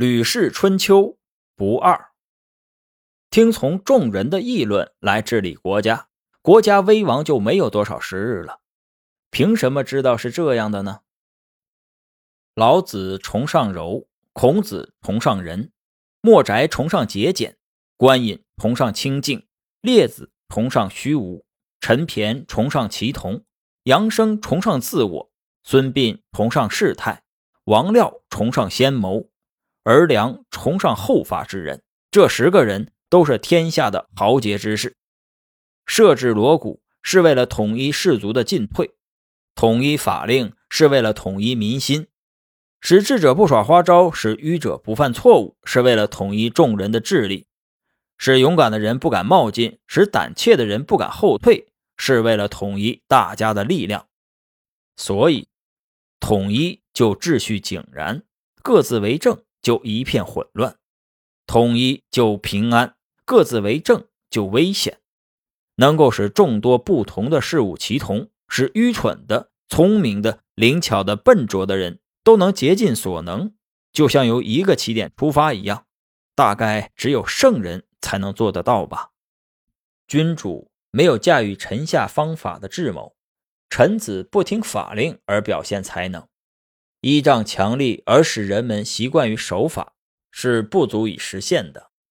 吕氏春秋不二。听从众人的议论来治理国家，国家危亡就没有多少时日了。凭什么知道是这样的呢？老子崇尚柔，孔子崇尚仁，墨翟崇尚节俭，关隐崇尚清静，列子崇尚虚无，陈骈崇尚齐同，杨生崇尚自我，孙膑崇尚世态，王廖崇尚先谋。而良崇尚后发之人，这十个人都是天下的豪杰之士。设置锣鼓是为了统一士族的进退，统一法令是为了统一民心，使智者不耍花招，使愚者不犯错误，是为了统一众人的智力，使勇敢的人不敢冒进，使胆怯的人不敢后退，是为了统一大家的力量。所以，统一就秩序井然，各自为政。就一片混乱，统一就平安；各自为政就危险。能够使众多不同的事物齐同，使愚蠢的、聪明的、灵巧的、笨拙的人都能竭尽所能，就像由一个起点出发一样，大概只有圣人才能做得到吧。君主没有驾驭臣下方法的智谋，臣子不听法令而表现才能。依仗强力而使人们习惯于守法，是不足以实现的。